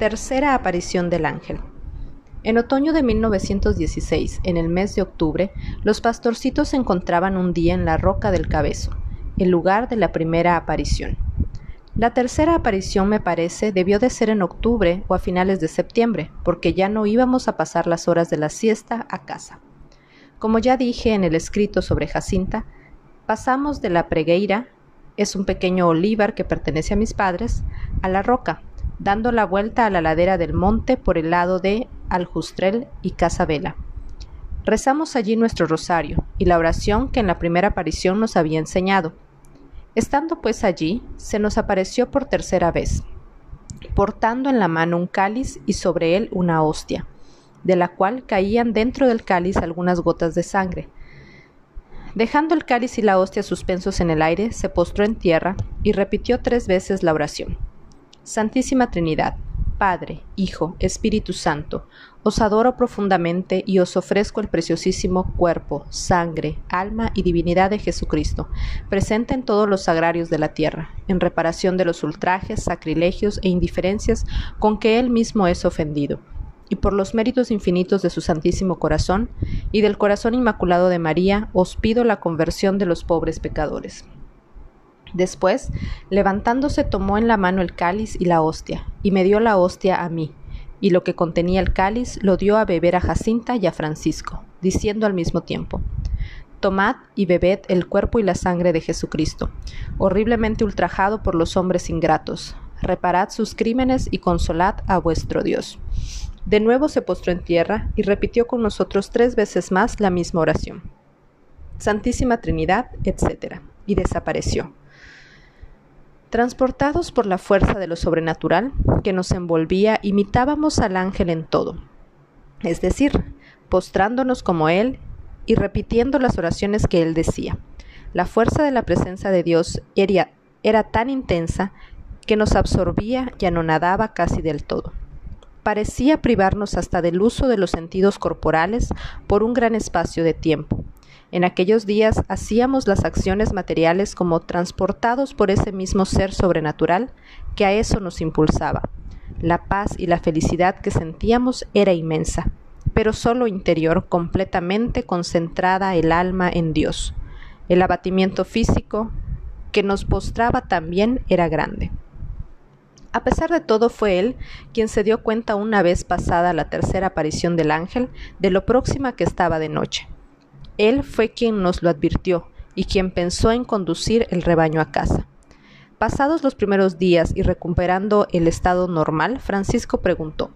Tercera aparición del ángel. En otoño de 1916, en el mes de octubre, los pastorcitos se encontraban un día en la Roca del Cabezo, el lugar de la primera aparición. La tercera aparición, me parece, debió de ser en octubre o a finales de septiembre, porque ya no íbamos a pasar las horas de la siesta a casa. Como ya dije en el escrito sobre Jacinta, pasamos de la pregueira, es un pequeño olivar que pertenece a mis padres, a la roca, dando la vuelta a la ladera del monte por el lado de Aljustrel y Casabela. Rezamos allí nuestro rosario y la oración que en la primera aparición nos había enseñado. Estando pues allí, se nos apareció por tercera vez, portando en la mano un cáliz y sobre él una hostia, de la cual caían dentro del cáliz algunas gotas de sangre. Dejando el cáliz y la hostia suspensos en el aire, se postró en tierra y repitió tres veces la oración. Santísima Trinidad, Padre, Hijo, Espíritu Santo, os adoro profundamente y os ofrezco el preciosísimo cuerpo, sangre, alma y divinidad de Jesucristo, presente en todos los sagrarios de la tierra, en reparación de los ultrajes, sacrilegios e indiferencias con que Él mismo es ofendido, y por los méritos infinitos de su Santísimo Corazón y del Corazón Inmaculado de María, os pido la conversión de los pobres pecadores. Después, levantándose, tomó en la mano el cáliz y la hostia, y me dio la hostia a mí, y lo que contenía el cáliz lo dio a beber a Jacinta y a Francisco, diciendo al mismo tiempo, Tomad y bebed el cuerpo y la sangre de Jesucristo, horriblemente ultrajado por los hombres ingratos. Reparad sus crímenes y consolad a vuestro Dios. De nuevo se postró en tierra y repitió con nosotros tres veces más la misma oración. Santísima Trinidad, etc. Y desapareció. Transportados por la fuerza de lo sobrenatural que nos envolvía, imitábamos al ángel en todo, es decir, postrándonos como él y repitiendo las oraciones que él decía. La fuerza de la presencia de Dios era, tan intensa que nos absorbía y anonadaba casi del todo. Parecía privarnos hasta del uso de los sentidos corporales por un gran espacio de tiempo, en aquellos días hacíamos las acciones materiales como transportados por ese mismo ser sobrenatural que a eso nos impulsaba. La paz y la felicidad que sentíamos era inmensa, pero solo interior, completamente concentrada el alma en Dios. El abatimiento físico que nos postraba también era grande. A pesar de todo fue él quien se dio cuenta una vez pasada la tercera aparición del ángel de lo próxima que estaba de noche. Él fue quien nos lo advirtió y quien pensó en conducir el rebaño a casa. Pasados los primeros días y recuperando el estado normal, Francisco preguntó,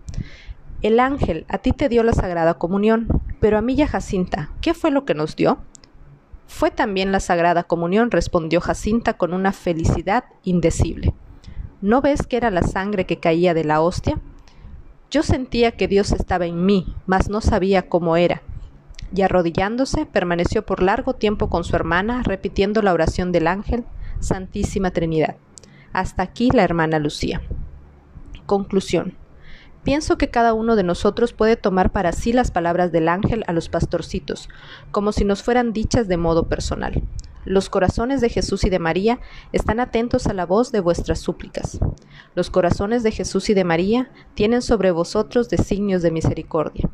El ángel a ti te dio la Sagrada Comunión, pero a mí y a Jacinta, ¿qué fue lo que nos dio? Fue también la Sagrada Comunión, respondió Jacinta con una felicidad indecible. ¿No ves que era la sangre que caía de la hostia? Yo sentía que Dios estaba en mí, mas no sabía cómo era y arrodillándose permaneció por largo tiempo con su hermana, repitiendo la oración del ángel, Santísima Trinidad. Hasta aquí la hermana Lucía. Conclusión. Pienso que cada uno de nosotros puede tomar para sí las palabras del ángel a los pastorcitos, como si nos fueran dichas de modo personal. Los corazones de Jesús y de María están atentos a la voz de vuestras súplicas. Los corazones de Jesús y de María tienen sobre vosotros designios de misericordia.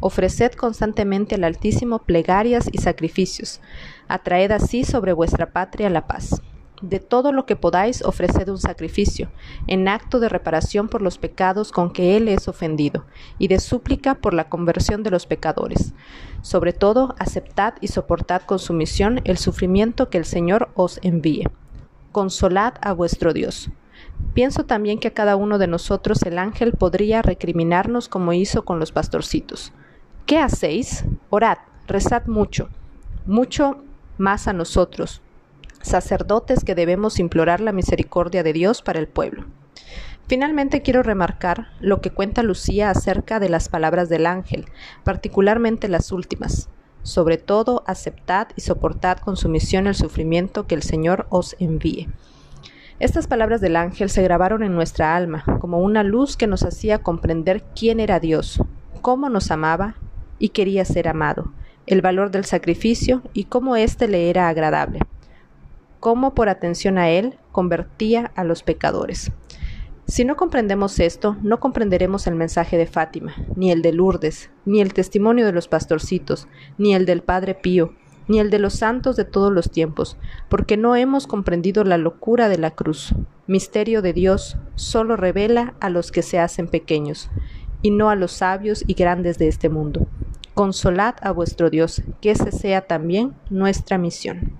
Ofreced constantemente al Altísimo plegarias y sacrificios. Atraed así sobre vuestra patria la paz. De todo lo que podáis ofreced un sacrificio, en acto de reparación por los pecados con que Él es ofendido, y de súplica por la conversión de los pecadores. Sobre todo, aceptad y soportad con sumisión el sufrimiento que el Señor os envíe. Consolad a vuestro Dios. Pienso también que a cada uno de nosotros el ángel podría recriminarnos como hizo con los pastorcitos. ¿Qué hacéis? Orad, rezad mucho, mucho más a nosotros, sacerdotes que debemos implorar la misericordia de Dios para el pueblo. Finalmente quiero remarcar lo que cuenta Lucía acerca de las palabras del ángel, particularmente las últimas. Sobre todo, aceptad y soportad con sumisión el sufrimiento que el Señor os envíe. Estas palabras del ángel se grabaron en nuestra alma como una luz que nos hacía comprender quién era Dios, cómo nos amaba y quería ser amado, el valor del sacrificio y cómo éste le era agradable, cómo por atención a él convertía a los pecadores. Si no comprendemos esto, no comprenderemos el mensaje de Fátima, ni el de Lourdes, ni el testimonio de los pastorcitos, ni el del Padre Pío, ni el de los santos de todos los tiempos, porque no hemos comprendido la locura de la cruz. Misterio de Dios solo revela a los que se hacen pequeños, y no a los sabios y grandes de este mundo. Consolad a vuestro Dios, que ese sea también nuestra misión.